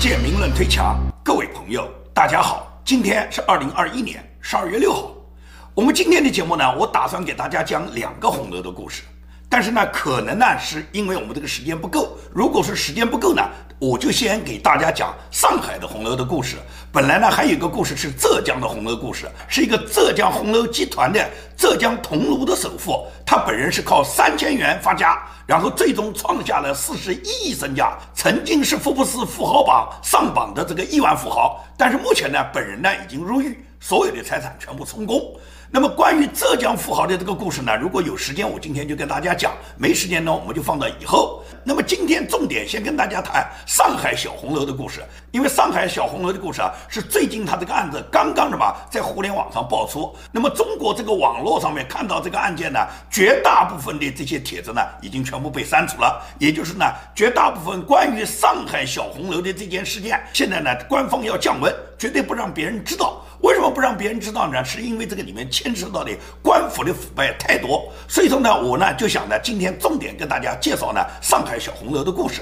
借名论推墙，各位朋友，大家好，今天是二零二一年十二月六号。我们今天的节目呢，我打算给大家讲两个红楼的故事，但是呢，可能呢是因为我们这个时间不够。如果是时间不够呢，我就先给大家讲上海的红楼的故事。本来呢，还有一个故事是浙江的红楼故事，是一个浙江红楼集团的浙江桐庐的首富，他本人是靠三千元发家，然后最终创下了四十一亿身价，曾经是福布斯富豪榜上榜的这个亿万富豪。但是目前呢，本人呢已经入狱，所有的财产全部充公。那么关于浙江富豪的这个故事呢，如果有时间，我今天就跟大家讲；没时间呢，我们就放到以后。那么今天重点先跟大家谈上海小红楼的故事，因为上海小红楼的故事啊，是最近他这个案子刚刚什么在互联网上爆出。那么中国这个网络上面看到这个案件呢，绝大部分的这些帖子呢，已经全部被删除了。也就是呢，绝大部分关于上海小红楼的这件事件，现在呢，官方要降温，绝对不让别人知道。为什么不让别人知道呢？是因为这个里面牵涉到的官府的腐败太多，所以说呢，我呢就想呢，今天重点跟大家介绍呢上海小红楼的故事。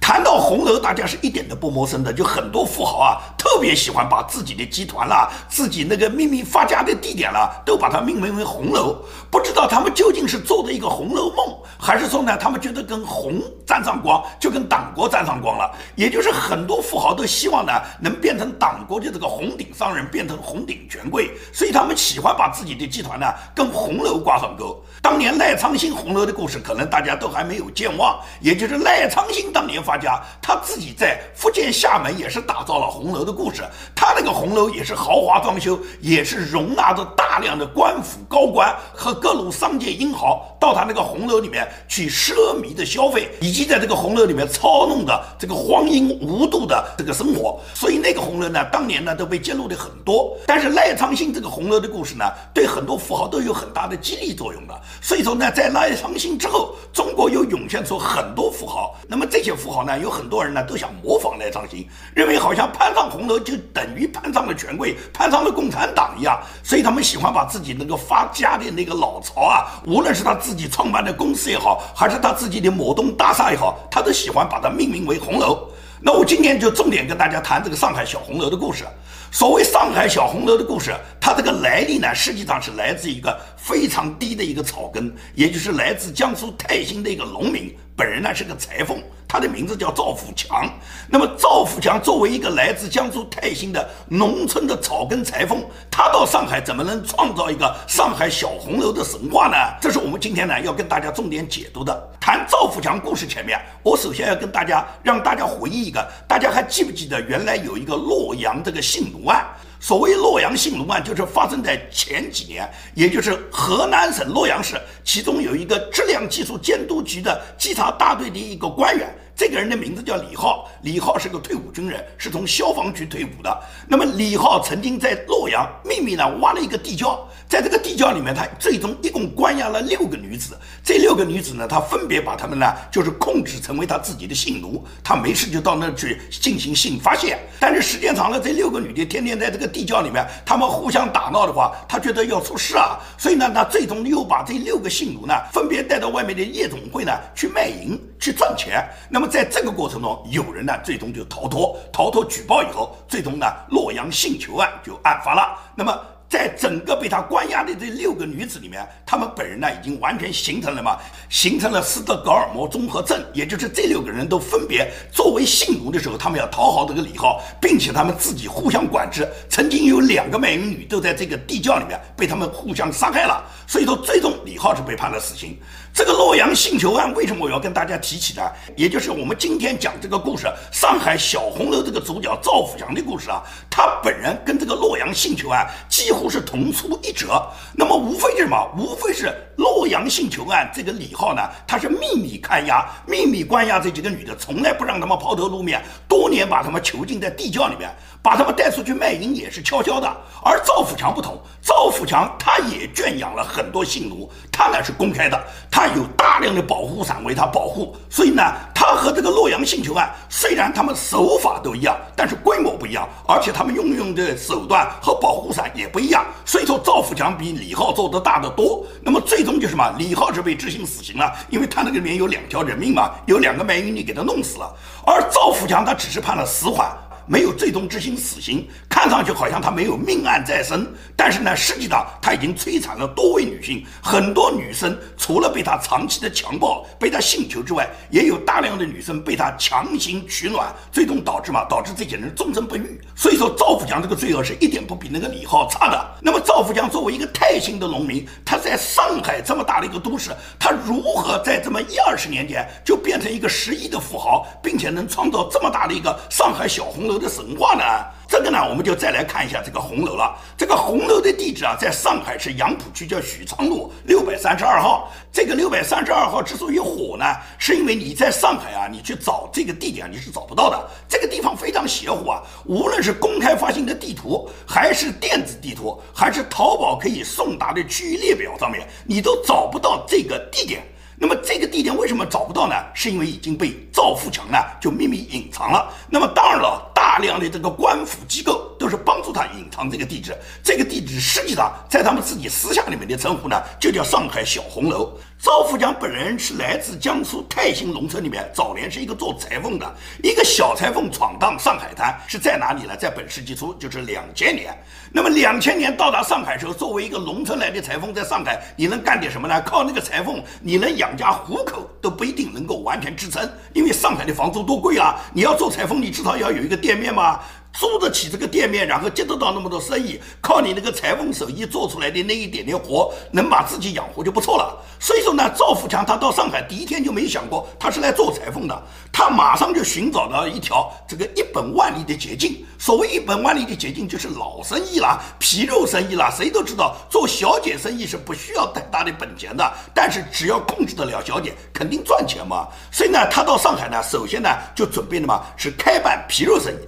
谈到红楼，大家是一点都不陌生的，就很多富豪啊，特别喜欢把自己的集团啦、自己那个秘密发家的地点啦，都把它命名为红楼。不知道他们究竟是做的一个红楼梦，还是说呢，他们觉得跟红沾上光，就跟党国沾上光了。也就是很多富豪都希望呢，能变成党国的这个红顶商人，变成红顶权贵，所以他们喜欢把自己的集团呢，跟红楼挂上钩。当年赖昌星红楼的故事，可能大家都还没有健忘，也就是赖昌星当年发发家，他自己在福建厦门也是打造了红楼的故事。他那个红楼也是豪华装修，也是容纳着大量的官府高官和各路商界英豪到他那个红楼里面去奢靡的消费，以及在这个红楼里面操弄的这个荒淫无度的这个生活。所以那个红楼呢，当年呢都被揭露的很多。但是赖昌星这个红楼的故事呢，对很多富豪都有很大的激励作用的。所以说呢，在赖昌星之后，中国又涌现出很多富豪。那么这些富豪呢，有很多人呢都想模仿赖昌星，认为好像攀上红楼就等于攀上了权贵，攀上了共产党一样。所以他们喜欢把自己那个发家的那个老巢啊，无论是他自己创办的公司也好，还是他自己的某栋大厦也好，他都喜欢把它命名为红楼。那我今天就重点跟大家谈这个上海小红楼的故事。所谓上海小红楼的故事，它这个来历呢，实际上是来自一个非常低的一个草根，也就是来自江苏泰兴的一个农民，本人呢是个裁缝，他的名字叫赵富强。那么赵富强作为一个来自江苏泰兴的农村的草根裁缝，他到上海怎么能创造一个上海小红楼的神话呢？这是我们今天呢要跟大家重点解读的。谈赵富强故事前面，我首先要跟大家让大家回忆一个，大家还记不记得原来有一个洛阳这个性奴案？所谓洛阳兴隆案，就是发生在前几年，也就是河南省洛阳市，其中有一个质量技术监督局的稽查大队的一个官员，这个人的名字叫李浩，李浩是个退伍军人，是从消防局退伍的。那么李浩曾经在洛阳秘密呢挖了一个地窖，在这个地窖里面，他最终一共关押了六个女子。这六个女子呢，他分别把她们呢就是控制成为他自己的性奴，他没事就到那去进行性发泄。但是时间长了，这六个女的天天在这个地窖里面，他们互相打闹的话，他觉得要出事啊，所以呢，他最终又把这六个性奴呢分别带到外面的夜总会呢去卖淫去赚钱。那么在这个过程中，有人呢最终就逃脱，逃脱举报以后，最终呢洛阳性囚案就案发了。那么。在整个被他关押的这六个女子里面，他们本人呢已经完全形成了嘛，形成了斯德哥尔摩综合症，也就是这六个人都分别作为性奴的时候，他们要讨好这个李浩，并且他们自己互相管制。曾经有两个卖淫女都在这个地窖里面被他们互相杀害了，所以说最终李浩是被判了死刑。这个洛阳性囚案为什么我要跟大家提起呢？也就是我们今天讲这个故事，上海小红楼这个主角赵富强的故事啊，他本人跟这个洛阳性囚案几乎是同出一辙。那么无非是什么？无非是洛阳性囚案这个李浩呢，他是秘密看押、秘密关押这几个女的，从来不让他们抛头露面，多年把他们囚禁在地窖里面。把他们带出去卖淫也是悄悄的，而赵富强不同，赵富强他也圈养了很多性奴，他呢是公开的，他有大量的保护伞为他保护，所以呢。他和这个洛阳性囚案虽然他们手法都一样，但是规模不一样，而且他们运用的手段和保护伞也不一样。所以说赵富强比李浩做的大得多。那么最终就是什么？李浩是被执行死刑了，因为他那个里面有两条人命嘛，有两个卖淫女给他弄死了。而赵富强他只是判了死缓。没有最终执行死刑，看上去好像他没有命案在身，但是呢，实际上他已经摧残了多位女性，很多女生除了被他长期的强暴、被他性求之外，也有大量的女生被他强行取卵，最终导致嘛，导致这些人终身不育。所以说，赵富强这个罪恶是一点不比那个李浩差的。那么，赵富强作为一个泰兴的农民，他在上海这么大的一个都市，他如何在这么一二十年间就变成一个十亿的富豪，并且能创造这么大的一个上海小红楼？的神话呢？这个呢，我们就再来看一下这个红楼了。这个红楼的地址啊，在上海市杨浦区叫许昌路六百三十二号。这个六百三十二号之所以火呢，是因为你在上海啊，你去找这个地点你是找不到的。这个地方非常邪乎啊，无论是公开发行的地图，还是电子地图，还是淘宝可以送达的区域列表上面，你都找不到这个地点。那么这个地点为什么找不到呢？是因为已经被赵富强呢就秘密隐藏了。那么当然了，大量的这个官府机构都是帮助他隐藏这个地址。这个地址实际上在他们自己私下里面的称呼呢，就叫上海小红楼。赵富强本人是来自江苏泰兴农村里面，早年是一个做裁缝的，一个小裁缝闯荡上海滩，是在哪里呢？在本世纪初，就是两千年。那么两千年到达上海时候，作为一个农村来的裁缝，在上海你能干点什么呢？靠那个裁缝，你能养家糊口都不一定能够完全支撑，因为上海的房租多贵啊！你要做裁缝，你至少要有一个店面嘛。租得起这个店面，然后接得到那么多生意，靠你那个裁缝手艺做出来的那一点点活，能把自己养活就不错了。所以说呢，赵富强他到上海第一天就没想过他是来做裁缝的，他马上就寻找到一条这个一本万利的捷径。所谓一本万利的捷径，就是老生意啦、皮肉生意啦。谁都知道做小姐生意是不需要太大的本钱的，但是只要控制得了小姐，肯定赚钱嘛。所以呢，他到上海呢，首先呢就准备的嘛是开办皮肉生意。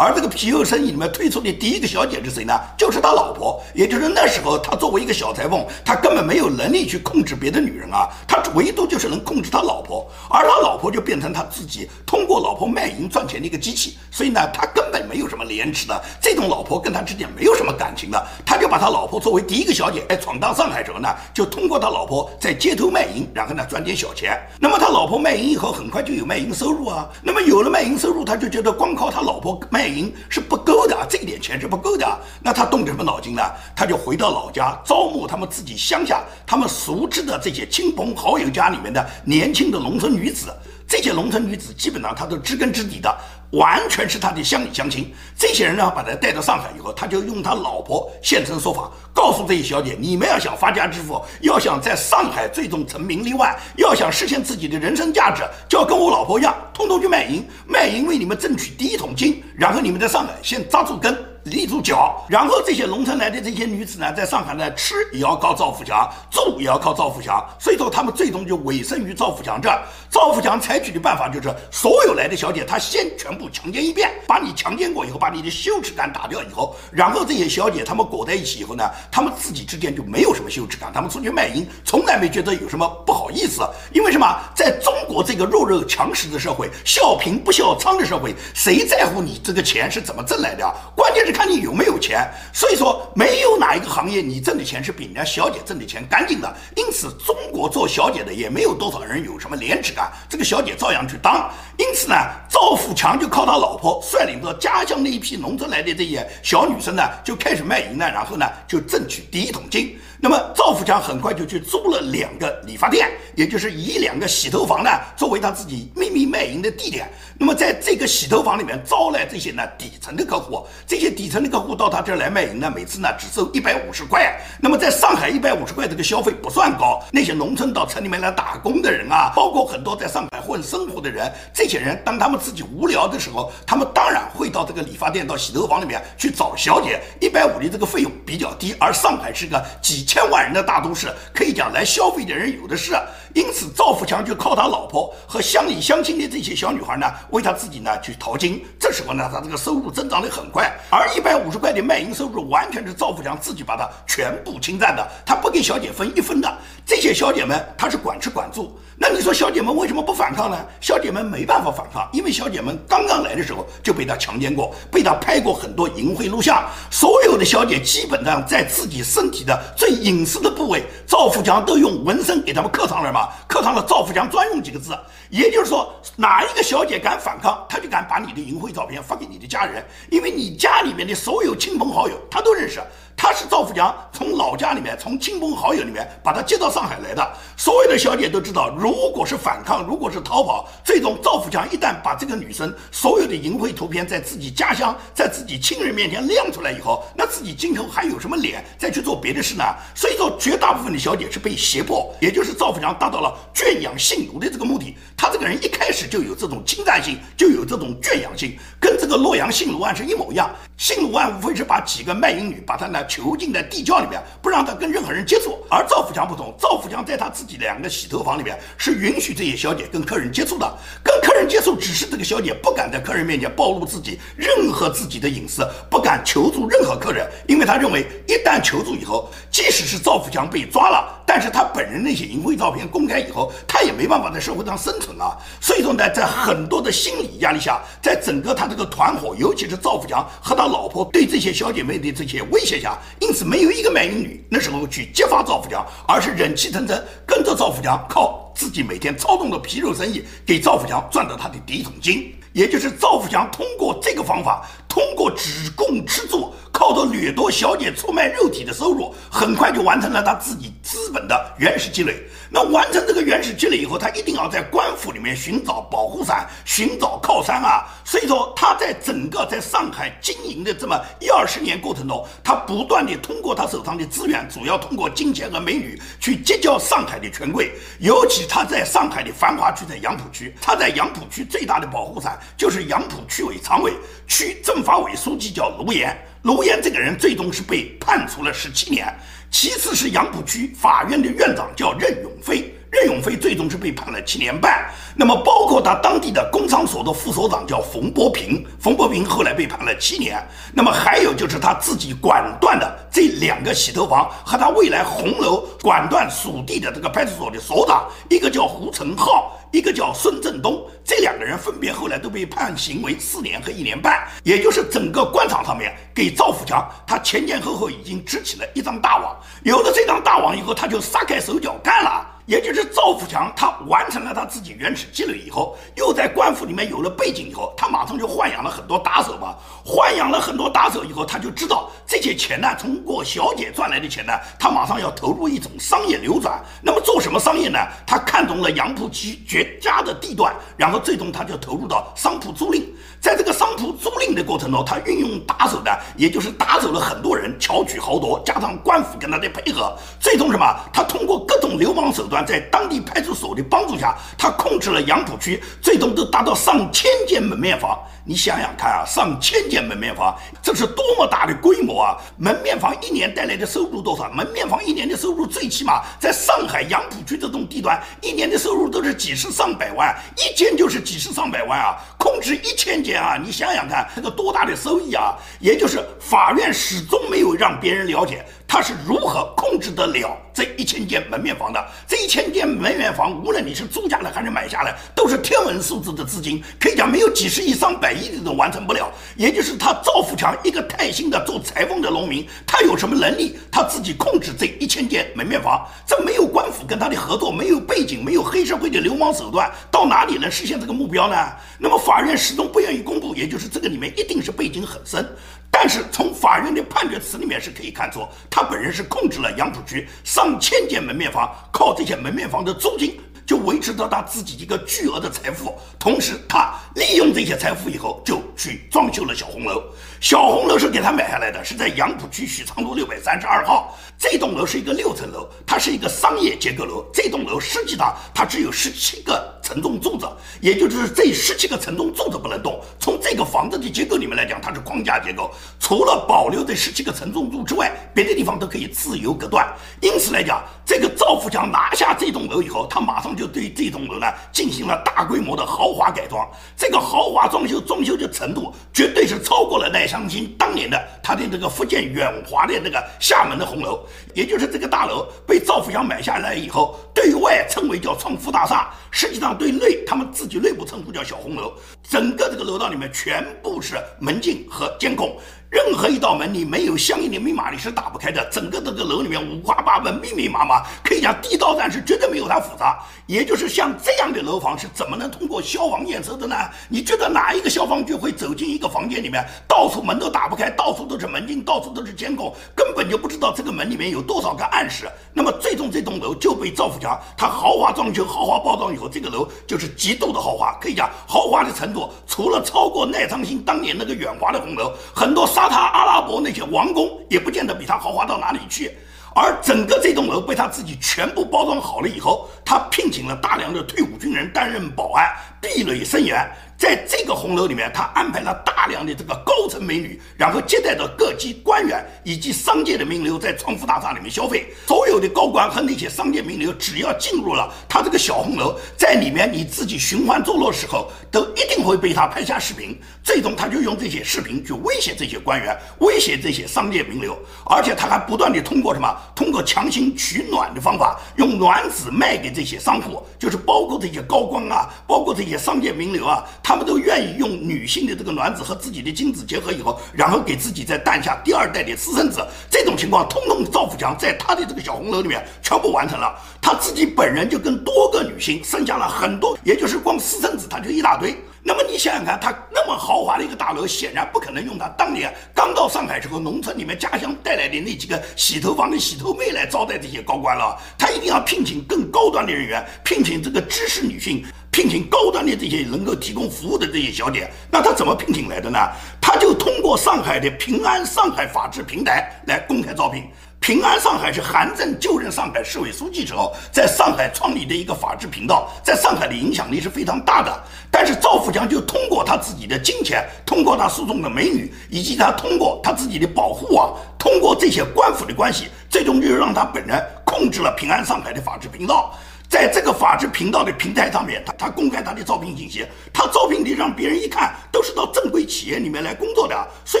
而这个皮肉生意里面推出的第一个小姐是谁呢？就是他老婆。也就是那时候，他作为一个小裁缝，他根本没有能力去控制别的女人啊，他唯独就是能控制他老婆，而他老婆就变成他自己通过老婆卖淫赚钱的一个机器。所以呢，他根本没有什么廉耻的，这种老婆跟他之间没有什么感情的，他就把他老婆作为第一个小姐，哎，闯荡上海时候呢，就通过他老婆在街头卖淫，然后呢赚点小钱。那么他老婆卖淫以后，很快就有卖淫收入啊。那么有了卖淫收入，他就觉得光靠他老婆卖。银是不够的，这一点钱是不够的。那他动什么脑筋呢？他就回到老家，招募他们自己乡下他们熟知的这些亲朋好友家里面的年轻的农村女子。这些农村女子基本上他都知根知底的。完全是他的乡里乡亲，这些人呢，把他带到上海以后，他就用他老婆现身说法，告诉这些小姐，你们要想发家致富，要想在上海最终成名立万，要想实现自己的人生价值，就要跟我老婆一样，通通去卖淫，卖淫为你们争取第一桶金，然后你们在上海先扎住根。立住脚，然后这些农村来的这些女子呢，在上海呢吃也要靠赵富强，住也要靠赵富强，所以说他们最终就委身于赵富强这儿。赵富强采取的办法就是，所有来的小姐，他先全部强奸一遍，把你强奸过以后，把你的羞耻感打掉以后，然后这些小姐她们裹在一起以后呢，她们自己之间就没有什么羞耻感，她们出去卖淫从来没觉得有什么不好意思，因为什么？在中国这个弱肉强食的社会，笑贫不笑娼的社会，谁在乎你这个钱是怎么挣来的？关键是。看你有没有钱，所以说没有哪一个行业你挣的钱是比人家小姐挣的钱干净的。因此，中国做小姐的也没有多少人有什么廉耻感，这个小姐照样去当。因此呢，赵富强就靠他老婆率领着家乡那一批农村来的这些小女生呢，就开始卖淫呢，然后呢就挣取第一桶金。那么赵富强很快就去租了两个理发店，也就是以两个洗头房呢作为他自己秘密卖淫的地点。那么在这个洗头房里面招来这些呢底层的客户，这些底层的客户到他这儿来卖淫呢，每次呢只收一百五十块。那么在上海一百五十块这个消费不算高，那些农村到城里面来打工的人啊，包括很多在上海混生活的人，这些人当他们自己无聊的时候，他们当然会到这个理发店、到洗头房里面去找小姐。一百五的这个费用比较低，而上海是个几。千万人的大都市，可以讲来消费的人有的是。因此，赵富强就靠他老婆和乡里乡亲的这些小女孩呢，为他自己呢去淘金。这时候呢，他这个收入增长的很快，而一百五十块的卖淫收入完全是赵富强自己把它全部侵占的，他不给小姐分一分的。这些小姐们，他是管吃管住。那你说小姐们为什么不反抗呢？小姐们没办法反抗，因为小姐们刚刚来的时候就被他强奸过，被他拍过很多淫秽录像。所有的小姐基本上在自己身体的最隐私的部位，赵富强都用纹身给他们刻上了嘛，刻上了赵富强专用几个字。也就是说，哪一个小姐敢反抗，她就敢把你的淫秽照片发给你的家人，因为你家里面的所有亲朋好友她都认识。他是赵富强从老家里面，从亲朋好友里面把他接到上海来的。所有的小姐都知道，如果是反抗，如果是逃跑，最终赵富强一旦把这个女生所有的淫秽图片在自己家乡、在自己亲人面前亮出来以后，那自己今后还有什么脸再去做别的事呢？所以说，绝大部分的小姐是被胁迫，也就是赵富强达到了圈养性奴的这个目的。他这个人一开始就有这种侵占性，就有这种圈养性，跟这个洛阳性奴案是一模一样。性奴案无非是把几个卖淫女把她呢。囚禁在地窖里面，不让他跟任何人接触。而赵富强不同，赵富强在他自己两个洗头房里面是允许这些小姐跟客人接触的。跟客人接触，只是这个小姐不敢在客人面前暴露自己任何自己的隐私，不敢求助任何客人，因为他认为一旦求助以后，即使是赵富强被抓了，但是他本人那些淫秽照片公开以后，他也没办法在社会上生存啊。所以说呢，在很多的心理压力下，在整个他这个团伙，尤其是赵富强和他老婆对这些小姐妹的这些威胁下。因此，没有一个卖淫女那时候去揭发赵富强，而是忍气吞声跟着赵富强，靠自己每天操纵的皮肉生意，给赵富强赚到他的第一桶金。也就是赵富强通过这个方法，通过只供吃住，靠着掠夺小姐、出卖肉体的收入，很快就完成了他自己资本的原始积累。那完成这个原始积累以后，他一定要在官府里面寻找保护伞、寻找靠山啊。所以说，他在整个在上海经营的这么一二十年过程中，他不断的通过他手上的资源，主要通过金钱和美女去结交上海的权贵。尤其他在上海的繁华区，在杨浦区，他在杨浦区最大的保护伞就是杨浦区委常委、区政法委书记叫卢岩。卢岩这个人最终是被判处了十七年。其次是杨浦区法院的院长叫任永飞。任永飞最终是被判了七年半，那么包括他当地的工商所的副所长叫冯波平，冯波平后来被判了七年，那么还有就是他自己管段的这两个洗头房和他未来红楼管段属地的这个派出所的所长，一个叫胡成浩，一个叫孙振东，这两个人分别后来都被判刑为四年和一年半，也就是整个官场上面给赵富强他前前后后已经织起了一张大网，有了这张大网以后，他就撒开手脚干了。也就是赵富强，他完成了他自己原始积累以后，又在官府里面有了背景以后，他马上就豢养了很多打手嘛。豢养了很多打手以后，他就知道这些钱呢，通过小姐赚来的钱呢，他马上要投入一种商业流转。那么做什么商业呢？他看中了杨浦区绝佳的地段，然后最终他就投入到商铺租赁。在这个商铺租赁的过程中，他运用打手呢，也就是打走了很多人，巧取豪夺，加上官府跟他的配合，最终什么？他通过各种流氓手段，在当地派出所的帮助下，他控制了杨浦区，最终都达到上千间门面房。你想想看啊，上千间门面房，这是多么大的规模啊！门面房一年带来的收入多少？门面房一年的收入最起码在上海杨浦区这种地段，一年的收入都是几十上百万，一间就是几十上百万啊！控制一千间啊，你想想看，那个多大的收益啊！也就是法院始终没有让别人了解。他是如何控制得了这一千间门面房的？这一千间门面房，无论你是租下来还是买下来，都是天文数字的资金，可以讲没有几十亿、上百亿的都完成不了。也就是他赵富强一个泰兴的做裁缝的农民，他有什么能力？他自己控制这一千间门面房，这没有官府跟他的合作，没有背景，没有黑社会的流氓手段，到哪里能实现这个目标呢？那么法院始终不愿意公布，也就是这个里面一定是背景很深。但是从法院的判决词里面是可以看出，他本人是控制了杨浦区上千间门面房，靠这些门面房的租金就维持着他自己一个巨额的财富。同时，他利用这些财富以后，就去装修了小红楼。小红楼是给他买下来的，是在杨浦区许昌路六百三十二号。这栋楼是一个六层楼，它是一个商业结构楼。这栋楼实际上它只有十七个承重柱子，也就是这十七个承重柱子不能动。从这个房子的结构里面来讲，它是框架结构，除了保留这十七个承重柱之外，别的地方都可以自由隔断。因此来讲，这个赵富强拿下这栋楼以后，他马上就对这栋楼呢进行了大规模的豪华改装。这个豪华装修装修的程度，绝对是超过了赖香金当年的他的这个福建远华的那个厦门的红楼。也就是这个大楼被赵福祥买下来以后，对外称为叫创富大厦，实际上对内他们自己内部称呼叫小红楼。整个这个楼道里面全部是门禁和监控。任何一道门你没有相应的密码你是打不开的。整个这个楼里面五花八门、密密麻麻，可以讲地道战是绝对没有它复杂。也就是像这样的楼房是怎么能通过消防验收的呢？你觉得哪一个消防局会走进一个房间里面，到处门都打不开，到处都是门禁，到处都是监控，根本就不知道这个门里面有多少个暗室。那么最终这栋楼就被赵富强他豪华装修、豪华包装以后，这个楼就是极度的豪华，可以讲豪华的程度，除了超过赖昌星当年那个远华的红楼，很多。沙特阿拉伯那些王宫也不见得比它豪华到哪里去，而整个这栋楼被他自己全部包装好了以后，他聘请了大量的退伍军人担任保安，壁垒森严。在这个红楼里面，他安排了大量的这个高层美女，然后接待着各级官员以及商界的名流在创富大厦里面消费。所有的高官和那些商界名流，只要进入了他这个小红楼，在里面你自己寻欢作乐时候，都一定会被他拍下视频。最终，他就用这些视频去威胁这些官员，威胁这些商界名流，而且他还不断的通过什么？通过强行取暖的方法，用卵子卖给这些商户，就是包括这些高官啊，包括这些些商界名流啊。他们都愿意用女性的这个卵子和自己的精子结合以后，然后给自己再诞下第二代的私生子。这种情况，通通赵富强在他的这个小红楼里面全部完成了。他自己本人就跟多个女性生下了很多，也就是光私生子他就一大堆。那么你想想看，他那么豪华的一个大楼，显然不可能用他当年刚到上海时候农村里面家乡带来的那几个洗头房的洗头妹来招待这些高官了。他一定要聘请更高端的人员，聘请这个知识女性。聘请高端的这些能够提供服务的这些小姐，那他怎么聘请来的呢？他就通过上海的平安上海法制平台来公开招聘。平安上海是韩正就任上海市委书记时候在上海创立的一个法制频道，在上海的影响力是非常大的。但是赵富强就通过他自己的金钱，通过他诉讼的美女，以及他通过他自己的保护网，通过这些官府的关系，最终就让他本人控制了平安上海的法制频道。在这个法制频道的平台上面，他他公开他的招聘信息，他招聘的让别人一看都是到正规企业里面来工作的，所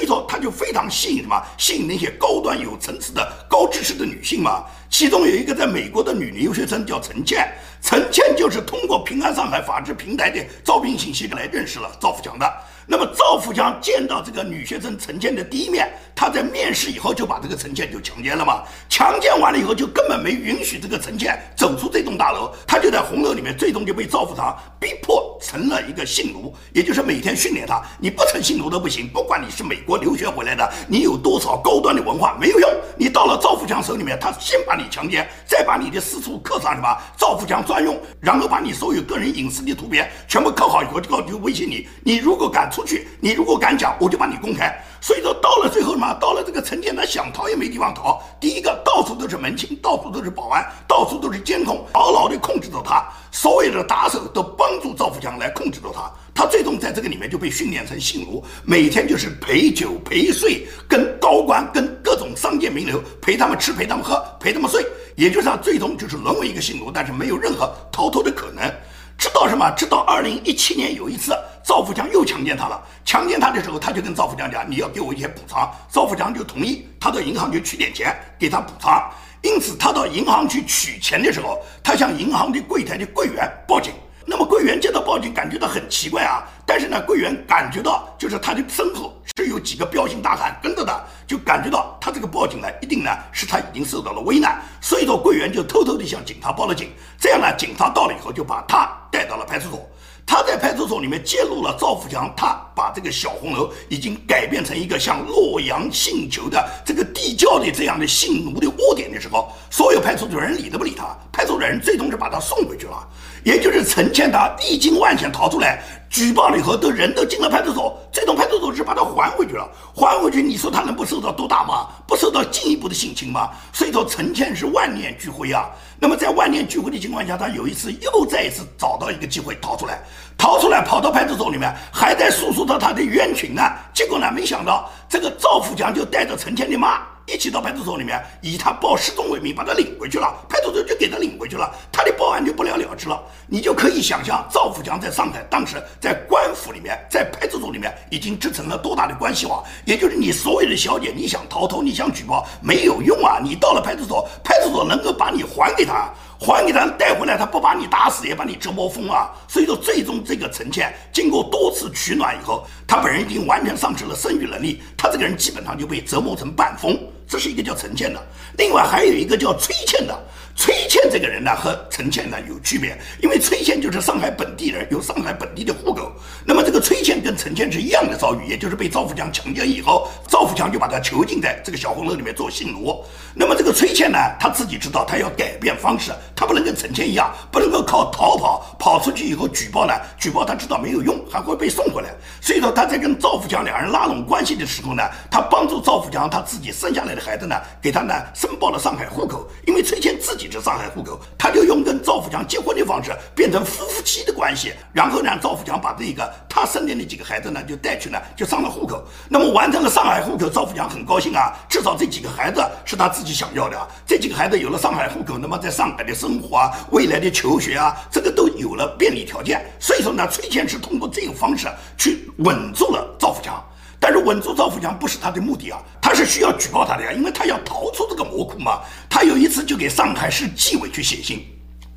以说他就非常吸引什么，吸引那些高端有层次的高知识的女性嘛。其中有一个在美国的女留学生叫陈倩，陈倩就是通过平安上海法制平台的招聘信息来认识了赵富强的。那么赵富强见到这个女学生陈倩的第一面，他在面试以后就把这个陈倩就强奸了嘛？强奸完了以后就根本没允许这个陈倩走出这栋大楼，他就在红楼里面，最终就被赵富强逼迫成了一个性奴，也就是每天训练他，你不成性奴都不行，不管你是美国留学回来的，你有多少高端的文化没有用，你到了赵富强手里面，他先把你强奸，再把你的私处刻上什么赵富强专用，然后把你所有个人隐私的图片全部刻好以后，就就威胁你，你如果敢。出去，你如果敢讲，我就把你公开。所以说，到了最后什么？到了这个陈建，他想逃也没地方逃。第一个，到处都是门清，到处都是保安，到处都是监控，牢牢地控制着他。所有的打手都帮助赵富强来控制着他。他最终在这个里面就被训练成性奴，每天就是陪酒陪睡，跟高官、跟种商界名流陪他们吃、陪他们喝、陪他们睡。也就是他最终就是沦为一个性奴，但是没有任何逃脱的可能。直到什么？直到二零一七年有一次。赵富强又强奸她了，强奸她的时候，他就跟赵富强讲：“你要给我一些补偿。”赵富强就同意，他到银行去取点钱给他补偿。因此，他到银行去取钱的时候，他向银行的柜台的柜员报警。那么柜员接到报警，感觉到很奇怪啊。但是呢，柜员感觉到就是他的身后是有几个彪形大汉跟着的，就感觉到他这个报警呢，一定呢是他已经受到了危难。所以说，柜员就偷偷地向警察报了警。这样呢，警察到了以后，就把他带到了派出所。他在派出所里面揭露了赵富强，他把这个小红楼已经改变成一个像洛阳信囚的这个地窖的这样的性奴的窝点的时候，所有派出所人理都不理他，派出所人最终是把他送回去了。也就是陈倩他历经万险逃出来，举报了以后，都人都进了派出所，最终派出所是把他还回去了。还回去，你说他能不受到毒打吗？不受到进一步的性侵吗？所以说，陈倩是万念俱灰啊。那么在万念俱灰的情况下，他有一次又再一次找到一个机会逃出来，逃出来跑到派出所里面，还在诉说着他的冤情呢。结果呢，没想到这个赵富强就带着陈倩的妈。一起到派出所里面，以他报失踪为名，把他领回去了。派出所就给他领回去了，他的报案就不了了之了。你就可以想象赵富强在上海当时在官府里面，在派出所里面已经织成了多大的关系网。也就是你所有的小姐，你想逃脱，你想举报，没有用啊！你到了派出所，派出所能够把你还给他。还给他带回来，他不把你打死，也把你折磨疯啊！所以说，最终这个陈倩经过多次取暖以后，他本人已经完全丧失了生育能力，他这个人基本上就被折磨成半疯。这是一个叫陈倩的，另外还有一个叫崔倩的。崔倩这个人呢，和陈倩呢有区别，因为崔倩就是上海本地人，有上海本地的户口。那么这个崔倩跟陈倩是一样的遭遇，也就是被赵富强强奸以后，赵富强就把她囚禁在这个小红楼里面做性奴。那么这个崔倩呢，她自己知道，她要改变方式，她不能跟陈倩一样，不能够靠逃跑跑出去以后举报呢，举报她知道没有用，还会被送回来。所以说她在跟赵富强两人拉拢关系的时候呢，她帮助赵富强他自己生下来的孩子呢，给他呢申报了上海户口，因为崔倩自己。是上海户口，他就用跟赵富强结婚的方式变成夫妻的关系，然后呢，赵富强把这个他生的那几个孩子呢就带去呢，就上了户口。那么完成了上海户口，赵富强很高兴啊，至少这几个孩子是他自己想要的啊。这几个孩子有了上海户口，那么在上海的生活啊，未来的求学啊，这个都有了便利条件。所以说呢，崔倩是通过这个方式去稳住了赵富强。但是稳住赵富强不是他的目的啊，他是需要举报他的呀，因为他要逃出这个魔窟嘛。他有一次就给上海市纪委去写信，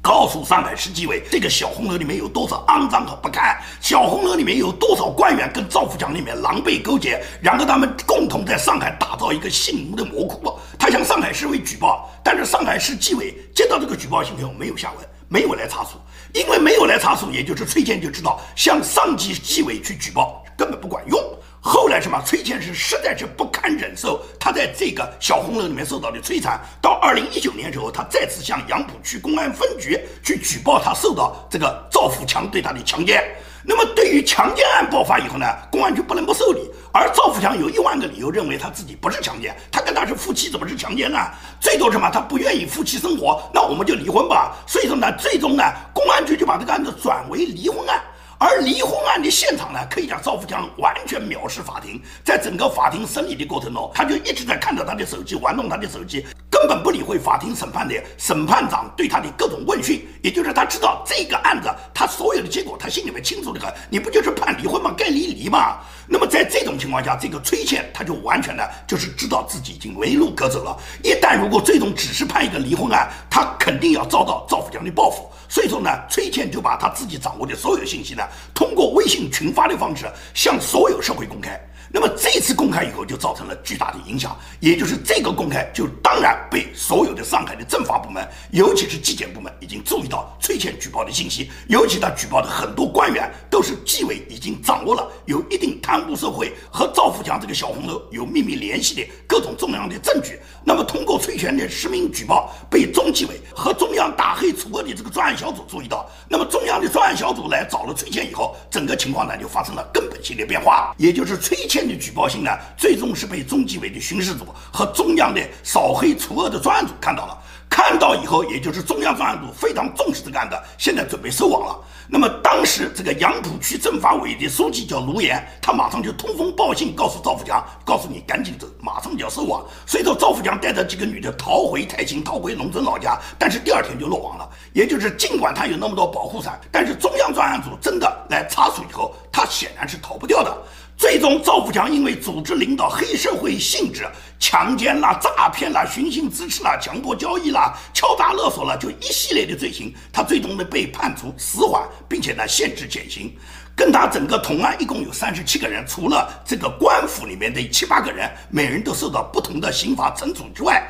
告诉上海市纪委，这个小红楼里面有多少肮脏和不堪，小红楼里面有多少官员跟赵富强里面狼狈勾结，然后他们共同在上海打造一个姓吴的魔窟。他向上海市委举报，但是上海市纪委接到这个举报信以后没有下文，没有来查处，因为没有来查处，也就是崔健就知道向上级纪委去举报根本不管用。后来什么？崔倩是实在是不堪忍受他在这个小红楼里面受到的摧残。到二零一九年时候，他再次向杨浦区公安分局去举报他受到这个赵富强对他的强奸。那么对于强奸案爆发以后呢，公安局不能不受理。而赵富强有一万个理由认为他自己不是强奸，他跟他是夫妻，怎么是强奸呢？最多什么？他不愿意夫妻生活，那我们就离婚吧。所以说呢，最终呢，公安局就把这个案子转为离婚案。而离婚案的现场呢，可以讲赵富强完全藐视法庭，在整个法庭审理的过程中，他就一直在看着他的手机，玩弄他的手机，根本不理会法庭审判的审判长对他的各种问讯。也就是他知道这个案子，他所有的结果，他心里面清楚的很。你不就是判离婚吗？该离离嘛。那么在这种情况下，这个崔倩他就完全的，就是知道自己已经没路可走了。一旦如果最终只是判一个离婚案，他肯定要遭到赵富强的报复。所以说呢，崔倩就把他自己掌握的所有信息呢，通过微信群发的方式向所有社会公开。那么这次公开以后，就造成了巨大的影响，也就是这个公开，就当然被所有的上海的政法部门，尤其是纪检部门，已经注意到崔倩举报的信息，尤其他举报的很多官员，都是纪委已经掌握了有一定贪污受贿和赵富强这个小红楼有秘密联系的各种重要的证据。那么通过崔倩的实名举报，被中纪委和中央打黑除恶的这个专案小组注意到，那么中央的专案小组来找了崔倩以后，整个情况呢就发生了根本性的变化，也就是崔倩。的举报信呢，最终是被中纪委的巡视组和中央的扫黑除恶的专案组看到了。看到以后，也就是中央专案组非常重视这个案子，现在准备收网了。那么当时这个杨浦区政法委的书记叫卢岩，他马上就通风报信告诉赵富强，告诉你赶紧走，马上就要收网。所以说赵富强带着几个女的逃回泰兴，逃回农村老家，但是第二天就落网了。也就是尽管他有那么多保护伞，但是中央专案组真的来查处以后，他显然是逃不掉的。最终，赵富强因为组织领导黑社会性质，强奸啦、诈骗啦、寻衅滋事啦、强迫交易啦、敲诈勒索啦，就一系列的罪行，他最终呢被判处死缓，并且呢限制减刑。跟他整个同案一共有三十七个人，除了这个官府里面的七八个人，每人都受到不同的刑罚惩处之外，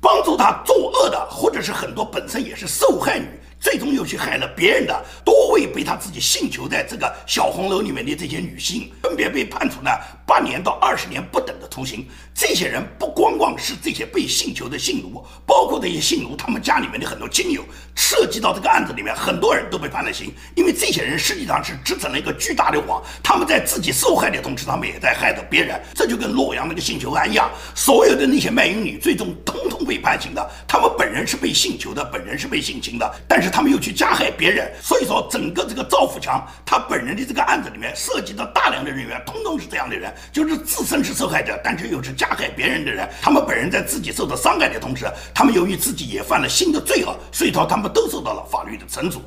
帮助他作恶的，或者是很多本身也是受害女。最终又去害了别人的多位被他自己性求在这个小红楼里面的这些女性，分别被判处呢八年到二十年不等的徒刑。这些人不光光是这些被性囚的性奴，包括这些性奴他们家里面的很多亲友，涉及到这个案子里面，很多人都被判了刑，因为这些人实际上是织成了一个巨大的网，他们在自己受害的同时，他们也在害着别人。这就跟洛阳那个性囚案一样，所有的那些卖淫女最终通通被判刑的，他们本人是被性囚的，本人是被性侵的，但是他们又去加害别人，所以说整个这个赵富强他本人的这个案子里面涉及到大量的人员，通通是这样的人，就是自身是受害者，但是又是加害别人的人，他们本人在自己受到伤害的同时，他们由于自己也犯了新的罪恶，所以说他们都受到了法律的惩处。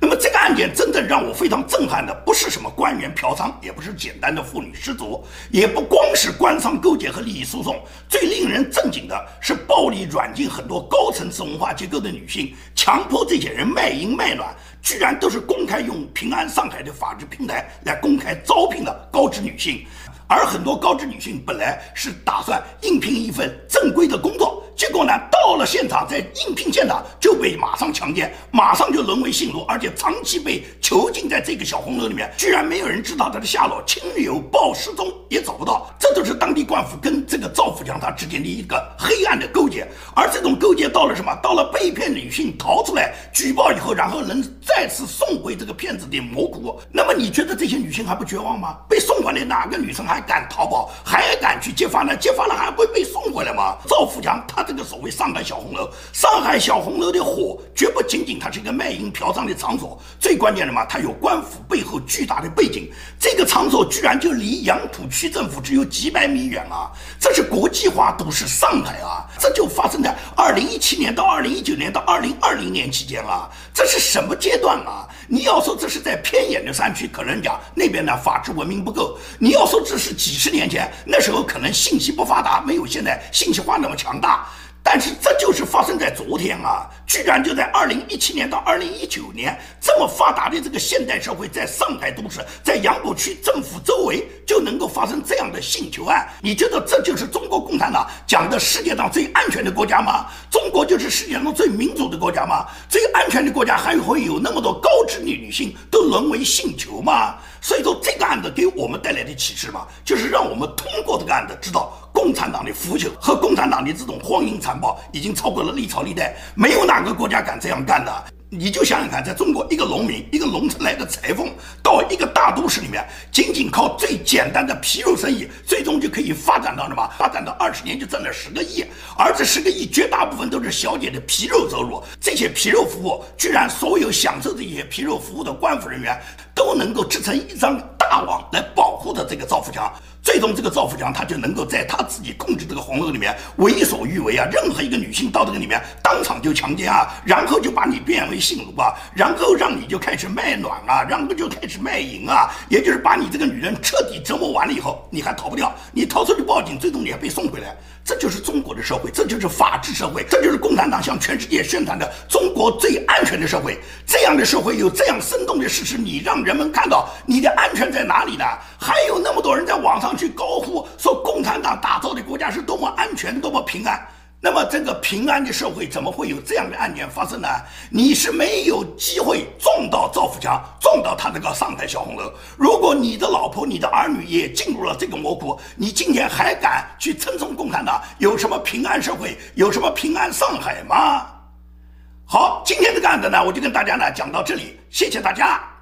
那么这个案件真正让我非常震撼的，不是什么官员嫖娼，也不是简单的妇女失足，也不光是官商勾结和利益输送，最令人震惊的是暴力软禁很多高层次文化结构的女性，强迫这些人卖淫卖卵，居然都是公开用平安上海的法制平台来公开招聘的高知女性，而很多高知女性本来是打算应聘一份正规的工作。结果呢，到了现场，在应聘现场就被马上强奸，马上就沦为性奴，而且长期被囚禁在这个小红楼里面，居然没有人知道她的下落，亲友报失踪也找不到，这就是当地官府跟这个赵富强他之间的一个黑暗的勾结。而这种勾结到了什么？到了被骗女性逃出来举报以后，然后能再次送回这个骗子的魔窟。那么你觉得这些女性还不绝望吗？被送回来哪个女生还敢逃跑，还敢去揭发呢？揭发了还会被送回来吗？赵富强他。这个所谓上海小红楼，上海小红楼的火绝不仅仅它是一个卖淫嫖娼的场所，最关键的嘛，它有官府背后巨大的背景。这个场所居然就离杨浦区政府只有几百米远啊！这是国际化都市上海啊！这就发生在二零一七年到二零一九年到二零二零年期间啊！这是什么阶段啊？你要说这是在偏远的山区，可能讲那边的法治文明不够；你要说这是几十年前，那时候可能信息不发达，没有现在信息化那么强大。但是这就是发生在昨天啊！居然就在二零一七年到二零一九年，这么发达的这个现代社会，在上海都市，在杨浦区政府周围就能够发生这样的性囚案？你觉得这就是中国共产党讲的世界上最安全的国家吗？中国就是世界上最民主的国家吗？最安全的国家还会有那么多高智力女性都沦为性囚吗？所以说，这个案子给我们带来的启示嘛，就是让我们通过这个案子知道。共产党的腐朽和共产党的这种荒淫残暴，已经超过了历朝历代，没有哪个国家敢这样干的。你就想想看，在中国，一个农民，一个农村来的裁缝，到一个大都市里面，仅仅靠最简单的皮肉生意，最终就可以发展到什么？发展到二十年就挣了十个亿，而这十个亿绝大部分都是小姐的皮肉收入。这些皮肉服务，居然所有享受这些皮肉服务的官府人员，都能够织成一张大网来保护的这个赵富强。最终，这个赵富强他就能够在他自己控制这个红楼里面为所欲为啊！任何一个女性到这个里面，当场就强奸啊，然后就把你变为性奴啊，然后让你就开始卖卵啊，然后就开始卖淫啊，也就是把你这个女人彻底折磨完了以后，你还逃不掉，你逃出去报警，最终你还被送回来。这就是中国的社会，这就是法治社会，这就是共产党向全世界宣传的中国最安全的社会。这样的社会有这样生动的事实，你让人们看到你的安全在哪里呢？还有那么多人在网上去高呼说共产党打造的国家是多么安全、多么平安。那么这个平安的社会怎么会有这样的案件发生呢？你是没有机会撞到赵富强，撞到他那个上海小红楼。如果你的老婆、你的儿女也进入了这个魔窟，你今天还敢去称颂共产党有什么平安社会，有什么平安上海吗？好，今天这个案子呢，我就跟大家呢讲到这里，谢谢大家。